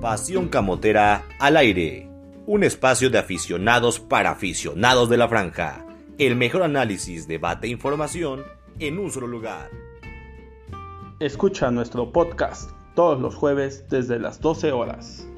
Pasión Camotera al aire. Un espacio de aficionados para aficionados de la franja. El mejor análisis, debate e información en un solo lugar. Escucha nuestro podcast todos los jueves desde las 12 horas.